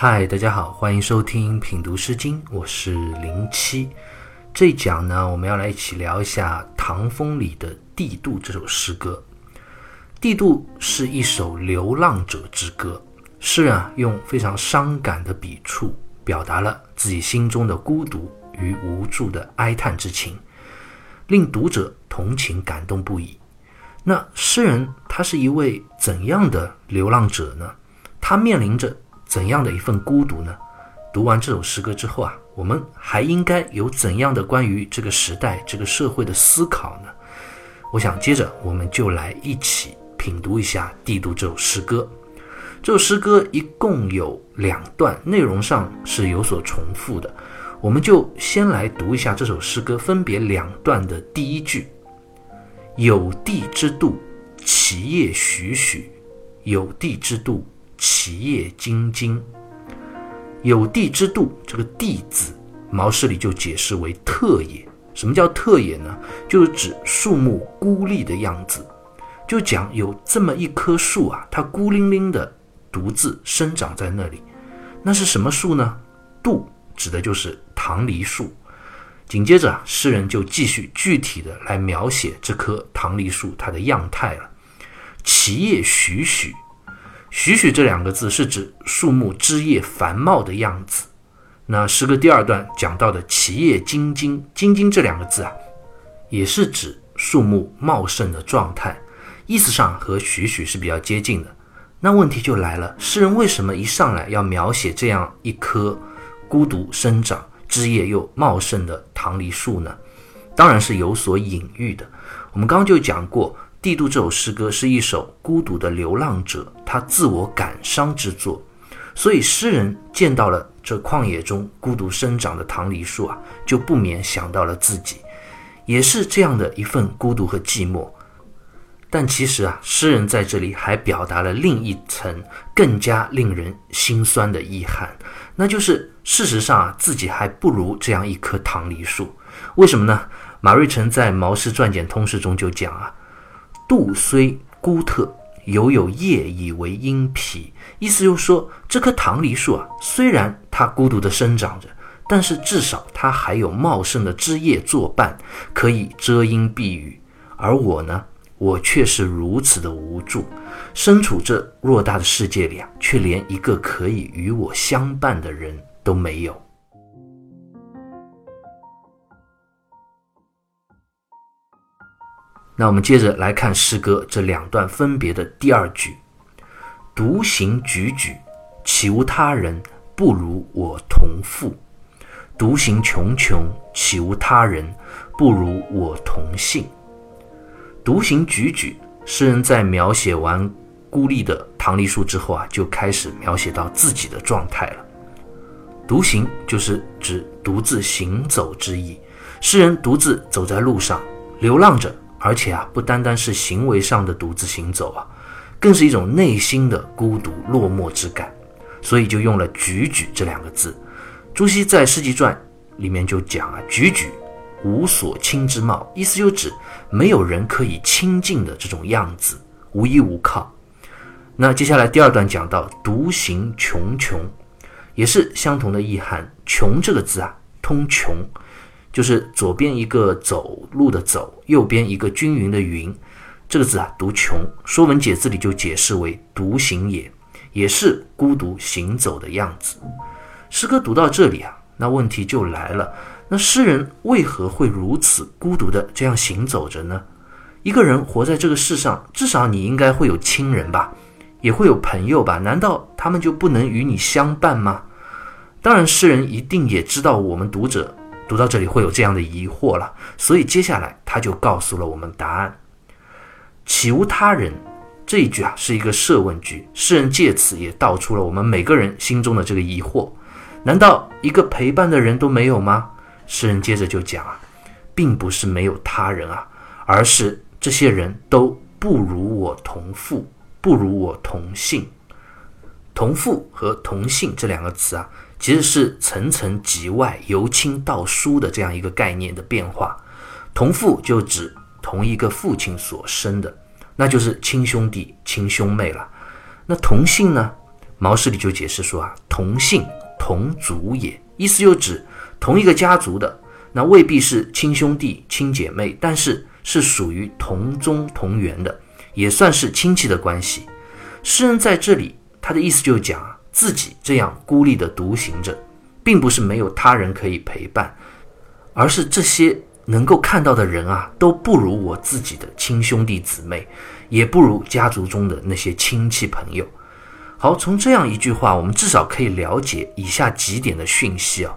嗨，大家好，欢迎收听品读诗经，我是零七。这一讲呢，我们要来一起聊一下《唐风》里的《帝杜》这首诗歌。《帝杜》是一首流浪者之歌，诗人啊用非常伤感的笔触，表达了自己心中的孤独与无助的哀叹之情，令读者同情感动不已。那诗人他是一位怎样的流浪者呢？他面临着怎样的一份孤独呢？读完这首诗歌之后啊，我们还应该有怎样的关于这个时代、这个社会的思考呢？我想接着我们就来一起品读一下《帝都》这首诗歌。这首诗歌一共有两段，内容上是有所重复的。我们就先来读一下这首诗歌分别两段的第一句：“有地之度，其叶栩栩；有地之度。”其叶晶晶，有地之度，这个“地”字，毛诗里就解释为特也。什么叫特也呢？就是指树木孤立的样子。就讲有这么一棵树啊，它孤零零的独自生长在那里。那是什么树呢？杜指的就是棠梨树。紧接着，诗人就继续具体的来描写这棵棠梨树它的样态了。其叶栩栩。栩栩这两个字是指树木枝叶繁茂的样子。那诗歌第二段讲到的“其叶晶晶”，“晶晶”这两个字啊，也是指树木茂盛的状态，意思上和栩栩是比较接近的。那问题就来了，诗人为什么一上来要描写这样一棵孤独生长、枝叶又茂盛的棠梨树呢？当然是有所隐喻的。我们刚刚就讲过。《帝都》这首诗歌是一首孤独的流浪者他自我感伤之作，所以诗人见到了这旷野中孤独生长的棠梨树啊，就不免想到了自己，也是这样的一份孤独和寂寞。但其实啊，诗人在这里还表达了另一层更加令人心酸的遗憾，那就是事实上啊，自己还不如这样一棵棠梨树。为什么呢？马瑞辰在《毛诗传简通释》中就讲啊。杜虽孤特，犹有叶以为阴皮。意思就是说，这棵棠梨树啊，虽然它孤独地生长着，但是至少它还有茂盛的枝叶作伴，可以遮阴避雨。而我呢，我却是如此的无助，身处这偌大的世界里啊，却连一个可以与我相伴的人都没有。那我们接着来看诗歌这两段分别的第二句：“独行踽踽，岂无他人？不如我同父。独行穷穷，岂无他人？不如我同姓。”独行踽踽，诗人在描写完孤立的棠梨树之后啊，就开始描写到自己的状态了。独行就是指独自行走之意，诗人独自走在路上，流浪着。而且啊，不单单是行为上的独自行走啊，更是一种内心的孤独落寞之感，所以就用了“踽踽”这两个字。朱熹在《诗集传》里面就讲啊：“踽踽，无所亲之貌。”意思就指没有人可以亲近的这种样子，无依无靠。那接下来第二段讲到“独行穷穷”，也是相同的意涵。“穷”这个字啊，通“穷”。就是左边一个走路的走，右边一个均匀的匀，这个字啊读穷，《说文解字》里就解释为独行也，也是孤独行走的样子。诗歌读到这里啊，那问题就来了，那诗人为何会如此孤独的这样行走着呢？一个人活在这个世上，至少你应该会有亲人吧，也会有朋友吧？难道他们就不能与你相伴吗？当然，诗人一定也知道我们读者。读到这里会有这样的疑惑了，所以接下来他就告诉了我们答案：岂无他人？这一句啊是一个设问句，诗人借此也道出了我们每个人心中的这个疑惑：难道一个陪伴的人都没有吗？诗人接着就讲啊，并不是没有他人啊，而是这些人都不如我同父，不如我同姓。同父和同姓这两个词啊。其实是层层级外、由亲到疏的这样一个概念的变化。同父就指同一个父亲所生的，那就是亲兄弟、亲兄妹了。那同姓呢，毛诗里就解释说啊，同姓同族也，意思就指同一个家族的，那未必是亲兄弟亲姐妹，但是是属于同宗同源的，也算是亲戚的关系。诗人在这里他的意思就讲啊，自己这样孤立的独行着，并不是没有他人可以陪伴，而是这些能够看到的人啊，都不如我自己的亲兄弟姊妹，也不如家族中的那些亲戚朋友。好，从这样一句话，我们至少可以了解以下几点的讯息啊。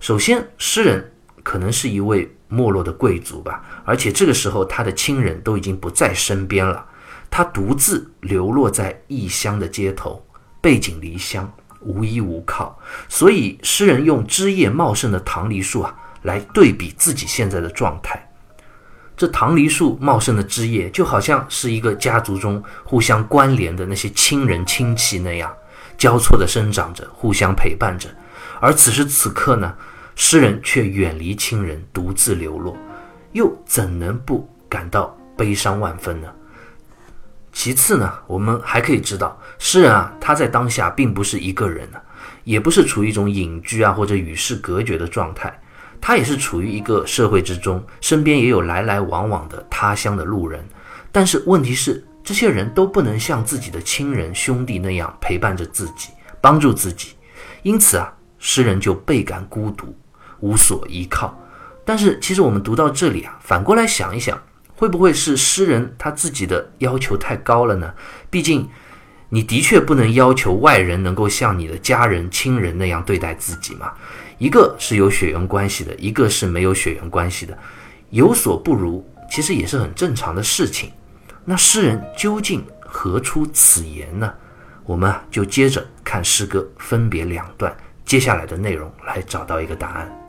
首先，诗人可能是一位没落的贵族吧，而且这个时候他的亲人都已经不在身边了，他独自流落在异乡的街头，背井离乡，无依无靠。所以，诗人用枝叶茂盛的棠梨树啊，来对比自己现在的状态。这棠梨树茂盛的枝叶，就好像是一个家族中互相关联的那些亲人亲戚那样，交错的生长着，互相陪伴着。而此时此刻呢，诗人却远离亲人，独自流落，又怎能不感到悲伤万分呢？其次呢，我们还可以知道，诗人啊，他在当下并不是一个人呢，也不是处于一种隐居啊或者与世隔绝的状态。他也是处于一个社会之中，身边也有来来往往的他乡的路人，但是问题是，这些人都不能像自己的亲人兄弟那样陪伴着自己，帮助自己，因此啊，诗人就倍感孤独，无所依靠。但是其实我们读到这里啊，反过来想一想，会不会是诗人他自己的要求太高了呢？毕竟，你的确不能要求外人能够像你的家人亲人那样对待自己嘛。一个是有血缘关系的，一个是没有血缘关系的，有所不如，其实也是很正常的事情。那诗人究竟何出此言呢？我们啊就接着看诗歌分别两段接下来的内容来找到一个答案。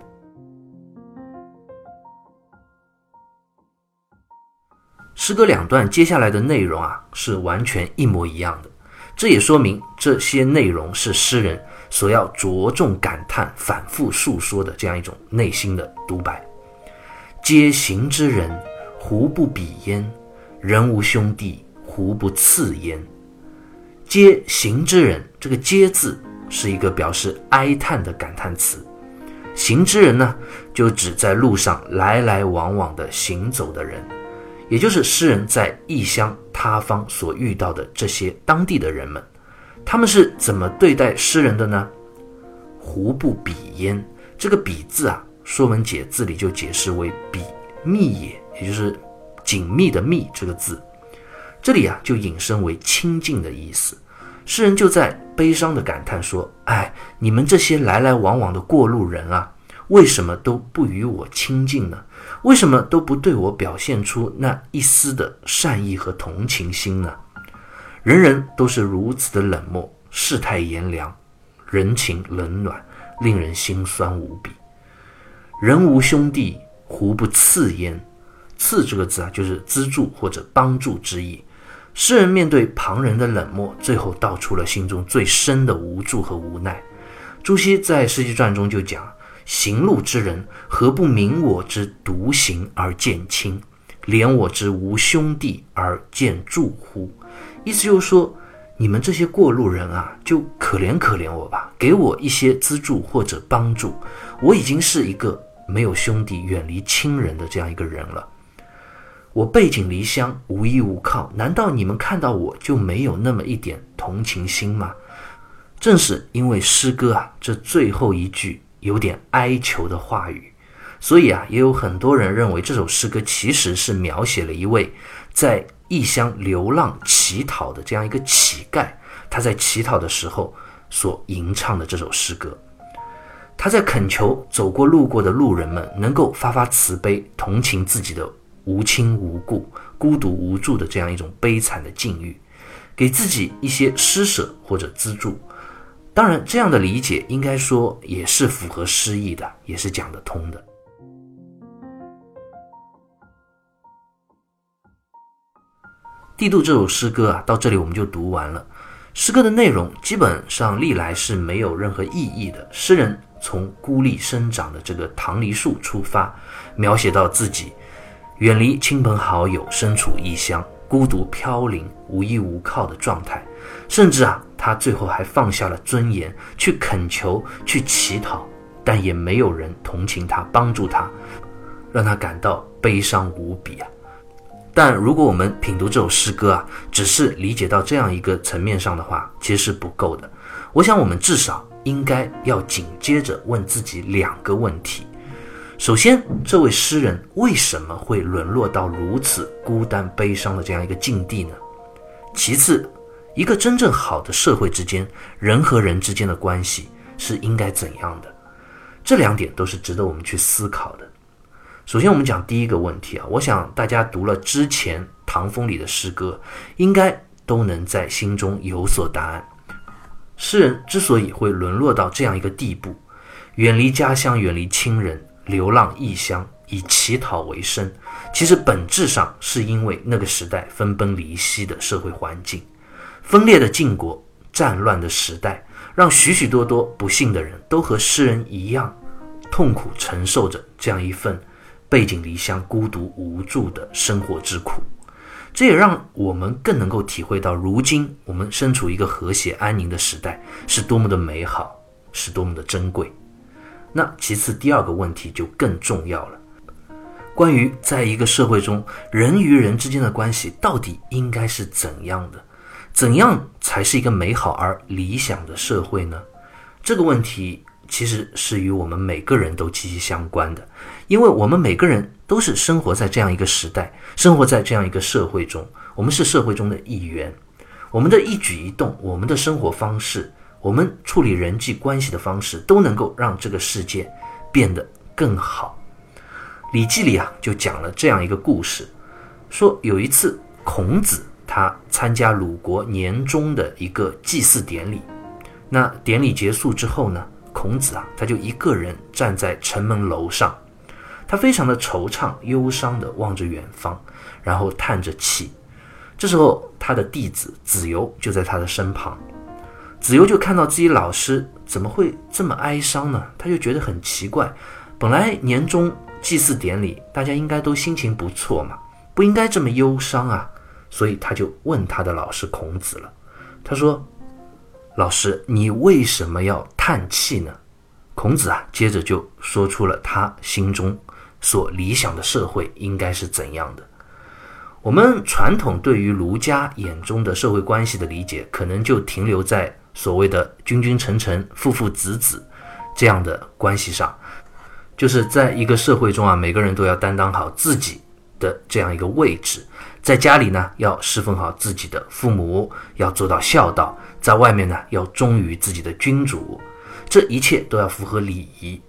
诗歌两段接下来的内容啊是完全一模一样的，这也说明这些内容是诗人。所要着重感叹、反复述说的这样一种内心的独白：“皆行之人，胡不比焉？人无兄弟，胡不次焉？”皆行之人，这个“皆”字是一个表示哀叹的感叹词。行之人呢，就指在路上来来往往的行走的人，也就是诗人在异乡他方所遇到的这些当地的人们。他们是怎么对待诗人的呢？胡不比焉？这个“比”字啊，《说文解字》里就解释为“比密也”，也就是紧密的“密”这个字。这里啊，就引申为亲近的意思。诗人就在悲伤的感叹说：“哎，你们这些来来往往的过路人啊，为什么都不与我亲近呢？为什么都不对我表现出那一丝的善意和同情心呢？”人人都是如此的冷漠，世态炎凉，人情冷暖，令人心酸无比。人无兄弟，胡不刺焉？刺这个字啊，就是资助或者帮助之意。诗人面对旁人的冷漠，最后道出了心中最深的无助和无奈。朱熹在《诗集传》中就讲：“行路之人，何不明我之独行而见亲，怜我之无兄弟而见助乎？”意思就是说，你们这些过路人啊，就可怜可怜我吧，给我一些资助或者帮助。我已经是一个没有兄弟、远离亲人的这样一个人了。我背井离乡，无依无靠，难道你们看到我就没有那么一点同情心吗？正是因为诗歌啊，这最后一句有点哀求的话语，所以啊，也有很多人认为这首诗歌其实是描写了一位在。异乡流浪乞讨的这样一个乞丐，他在乞讨的时候所吟唱的这首诗歌，他在恳求走过路过的路人们能够发发慈悲，同情自己的无亲无故、孤独无助的这样一种悲惨的境遇，给自己一些施舍或者资助。当然，这样的理解应该说也是符合诗意的，也是讲得通的。《帝度》这首诗歌啊，到这里我们就读完了。诗歌的内容基本上历来是没有任何意义的。诗人从孤立生长的这个棠梨树出发，描写到自己远离亲朋好友，身处异乡，孤独飘零、无依无靠的状态，甚至啊，他最后还放下了尊严，去恳求，去乞讨，但也没有人同情他，帮助他，让他感到悲伤无比啊。但如果我们品读这首诗歌啊，只是理解到这样一个层面上的话，其实是不够的。我想，我们至少应该要紧接着问自己两个问题：首先，这位诗人为什么会沦落到如此孤单悲伤的这样一个境地呢？其次，一个真正好的社会之间，人和人之间的关系是应该怎样的？这两点都是值得我们去思考的。首先，我们讲第一个问题啊，我想大家读了之前唐风里的诗歌，应该都能在心中有所答案。诗人之所以会沦落到这样一个地步，远离家乡，远离亲人，流浪异乡，以乞讨为生，其实本质上是因为那个时代分崩离析的社会环境，分裂的晋国，战乱的时代，让许许多多不幸的人都和诗人一样，痛苦承受着这样一份背井离乡、孤独无助的生活之苦。这也让我们更能够体会到，如今我们身处一个和谐安宁的时代，是多么的美好，是多么的珍贵。那其次，第二个问题就更重要了，关于在一个社会中，人与人之间的关系到底应该是怎样的？怎样才是一个美好而理想的社会呢？这个问题其实是与我们每个人都息息相关的，因为我们每个人。都是生活在这样一个时代，生活在这样一个社会中，我们是社会中的一员，我们的一举一动，我们的生活方式，我们处理人际关系的方式，都能够让这个世界变得更好。《礼记》里啊，就讲了这样一个故事，说有一次孔子他参加鲁国年终的一个祭祀典礼，那典礼结束之后呢，孔子啊，他就一个人站在城门楼上。他非常的惆怅、忧伤地望着远方，然后叹着气。这时候，他的弟子子游就在他的身旁。子游就看到自己老师怎么会这么哀伤呢？他就觉得很奇怪。本来年终祭祀典礼，大家应该都心情不错嘛，不应该这么忧伤啊。所以他就问他的老师孔子了。他说：“老师，你为什么要叹气呢？”孔子啊，接着就说出了他心中。所理想的社会应该是怎样的？我们传统对于儒家眼中的社会关系的理解，可能就停留在所谓的君君臣臣、父父子子这样的关系上，就是在一个社会中啊，每个人都要担当好自己的这样一个位置，在家里呢要侍奉好自己的父母，要做到孝道；在外面呢要忠于自己的君主，这一切都要符合礼仪。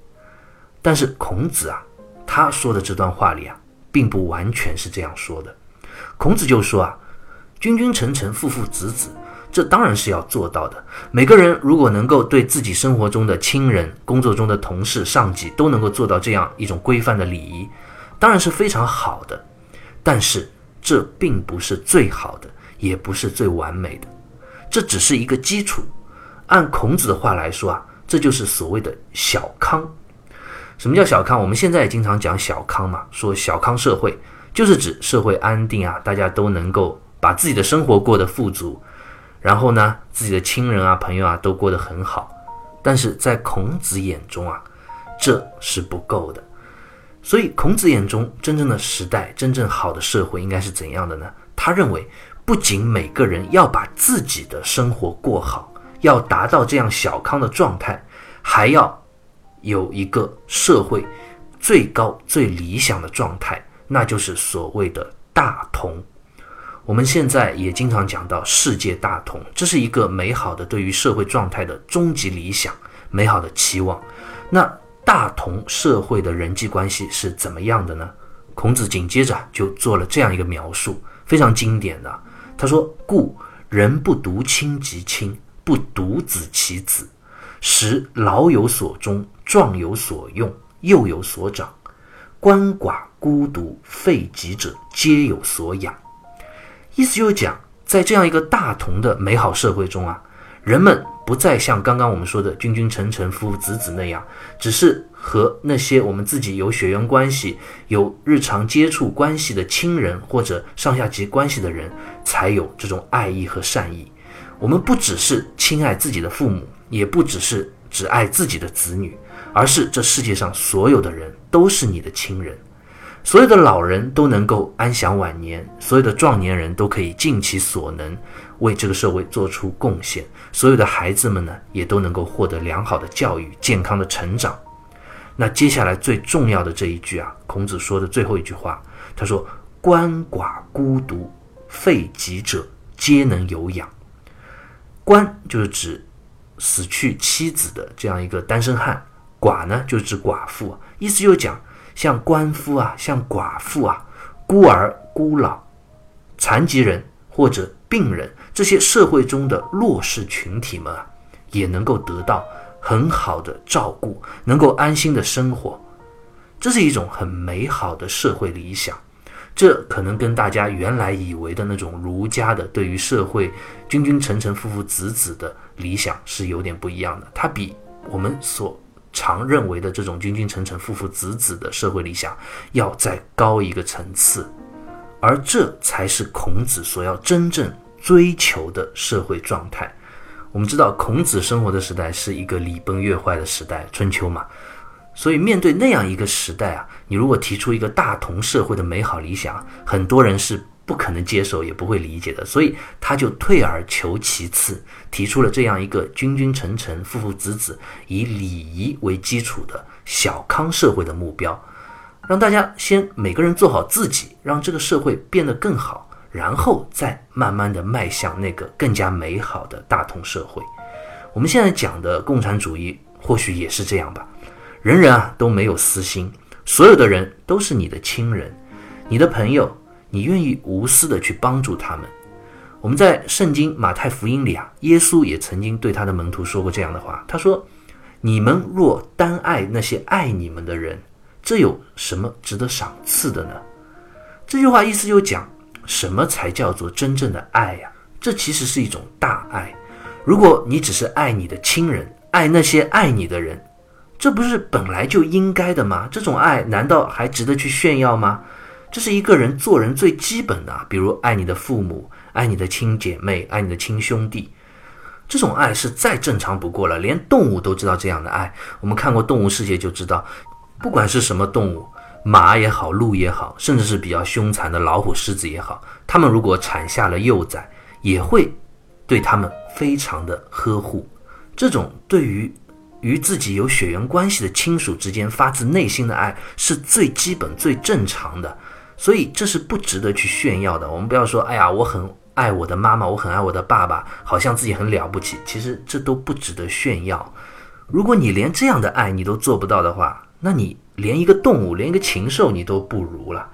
但是孔子啊。他说的这段话里啊，并不完全是这样说的。孔子就说啊，君君臣臣，父父子子，这当然是要做到的。每个人如果能够对自己生活中的亲人、工作中的同事、上级都能够做到这样一种规范的礼仪，当然是非常好的。但是这并不是最好的，也不是最完美的，这只是一个基础。按孔子的话来说啊，这就是所谓的小康。什么叫小康？我们现在也经常讲小康嘛，说小康社会就是指社会安定啊，大家都能够把自己的生活过得富足，然后呢，自己的亲人啊、朋友啊都过得很好。但是在孔子眼中啊，这是不够的。所以孔子眼中真正的时代、真正好的社会应该是怎样的呢？他认为，不仅每个人要把自己的生活过好，要达到这样小康的状态，还要。有一个社会最高最理想的状态，那就是所谓的大同。我们现在也经常讲到世界大同，这是一个美好的对于社会状态的终极理想，美好的期望。那大同社会的人际关系是怎么样的呢？孔子紧接着就做了这样一个描述，非常经典的。他说：“故人不独亲其亲，不独子其子，使老有所终。”壮有所用，幼有所长，鳏寡孤独废疾者皆有所养。意思就是讲，在这样一个大同的美好社会中啊，人们不再像刚刚我们说的君君臣臣、父父子子那样，只是和那些我们自己有血缘关系、有日常接触关系的亲人或者上下级关系的人才有这种爱意和善意。我们不只是亲爱自己的父母，也不只是只爱自己的子女，而是这世界上所有的人都是你的亲人。所有的老人都能够安享晚年，所有的壮年人都可以尽其所能为这个社会做出贡献，所有的孩子们呢，也都能够获得良好的教育、健康的成长。那接下来最重要的这一句啊，孔子说的最后一句话，他说：“鳏寡孤独废疾者，皆能有养。”鳏就是指死去妻子的这样一个单身汉，寡呢就是指寡妇，意思就是讲。像官夫啊，像寡妇啊，孤儿、孤老、残疾人或者病人，这些社会中的弱势群体们啊，也能够得到很好的照顾，能够安心的生活，这是一种很美好的社会理想。这可能跟大家原来以为的那种儒家的对于社会君君臣臣、父父子子的理想是有点不一样的。它比我们所常认为的这种君君臣臣、父父子子的社会理想，要再高一个层次，而这才是孔子所要真正追求的社会状态。我们知道，孔子生活的时代是一个礼崩乐坏的时代，春秋嘛，所以面对那样一个时代啊，你如果提出一个大同社会的美好理想，很多人是。不可能接受，也不会理解的，所以他就退而求其次，提出了这样一个君君臣臣、父父子子，以礼仪为基础的小康社会的目标，让大家先每个人做好自己，让这个社会变得更好，然后再慢慢的迈向那个更加美好的大同社会。我们现在讲的共产主义或许也是这样吧，人人啊都没有私心，所有的人都是你的亲人，你的朋友。你愿意无私的去帮助他们？我们在圣经马太福音里啊，耶稣也曾经对他的门徒说过这样的话。他说：“你们若单爱那些爱你们的人，这有什么值得赏赐的呢？”这句话意思就讲，什么才叫做真正的爱呀？这其实是一种大爱。如果你只是爱你的亲人，爱那些爱你的人，这不是本来就应该的吗？这种爱难道还值得去炫耀吗？这是一个人做人最基本的，比如爱你的父母，爱你的亲姐妹，爱你的亲兄弟，这种爱是再正常不过了，连动物都知道这样的爱。我们看过《动物世界》就知道，不管是什么动物，马也好，鹿也好，甚至是比较凶残的老虎、狮子也好，它们如果产下了幼崽，也会对它们非常的呵护。这种对于与自己有血缘关系的亲属之间发自内心的爱，是最基本、最正常的。所以这是不值得去炫耀的。我们不要说，哎呀，我很爱我的妈妈，我很爱我的爸爸，好像自己很了不起。其实这都不值得炫耀。如果你连这样的爱你都做不到的话，那你连一个动物，连一个禽兽你都不如了，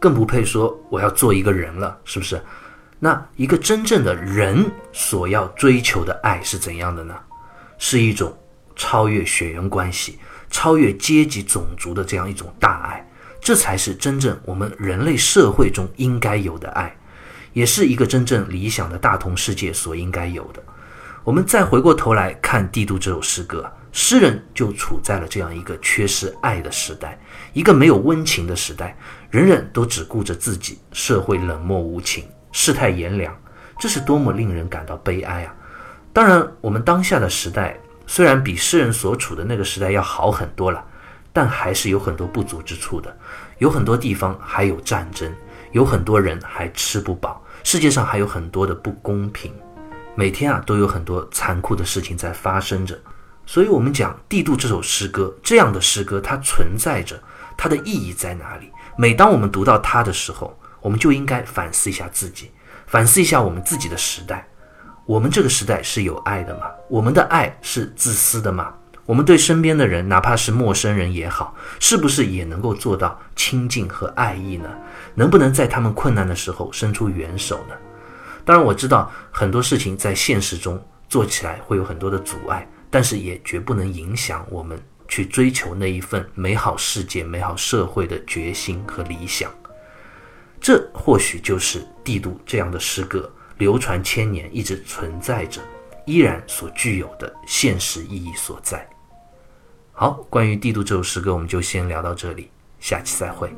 更不配说我要做一个人了，是不是？那一个真正的人所要追求的爱是怎样的呢？是一种超越血缘关系、超越阶级种族的这样一种大爱。这才是真正我们人类社会中应该有的爱，也是一个真正理想的大同世界所应该有的。我们再回过头来看《帝都》这首诗歌，诗人就处在了这样一个缺失爱的时代，一个没有温情的时代，人人都只顾着自己，社会冷漠无情，世态炎凉，这是多么令人感到悲哀啊！当然，我们当下的时代虽然比诗人所处的那个时代要好很多了。但还是有很多不足之处的，有很多地方还有战争，有很多人还吃不饱，世界上还有很多的不公平，每天啊都有很多残酷的事情在发生着。所以，我们讲《帝都》这首诗歌，这样的诗歌它存在着，它的意义在哪里？每当我们读到它的时候，我们就应该反思一下自己，反思一下我们自己的时代。我们这个时代是有爱的吗？我们的爱是自私的吗？我们对身边的人，哪怕是陌生人也好，是不是也能够做到亲近和爱意呢？能不能在他们困难的时候伸出援手呢？当然，我知道很多事情在现实中做起来会有很多的阻碍，但是也绝不能影响我们去追求那一份美好世界、美好社会的决心和理想。这或许就是帝都这样的诗歌流传千年，一直存在着，依然所具有的现实意义所在。好，关于《帝都》这首诗歌，我们就先聊到这里，下期再会。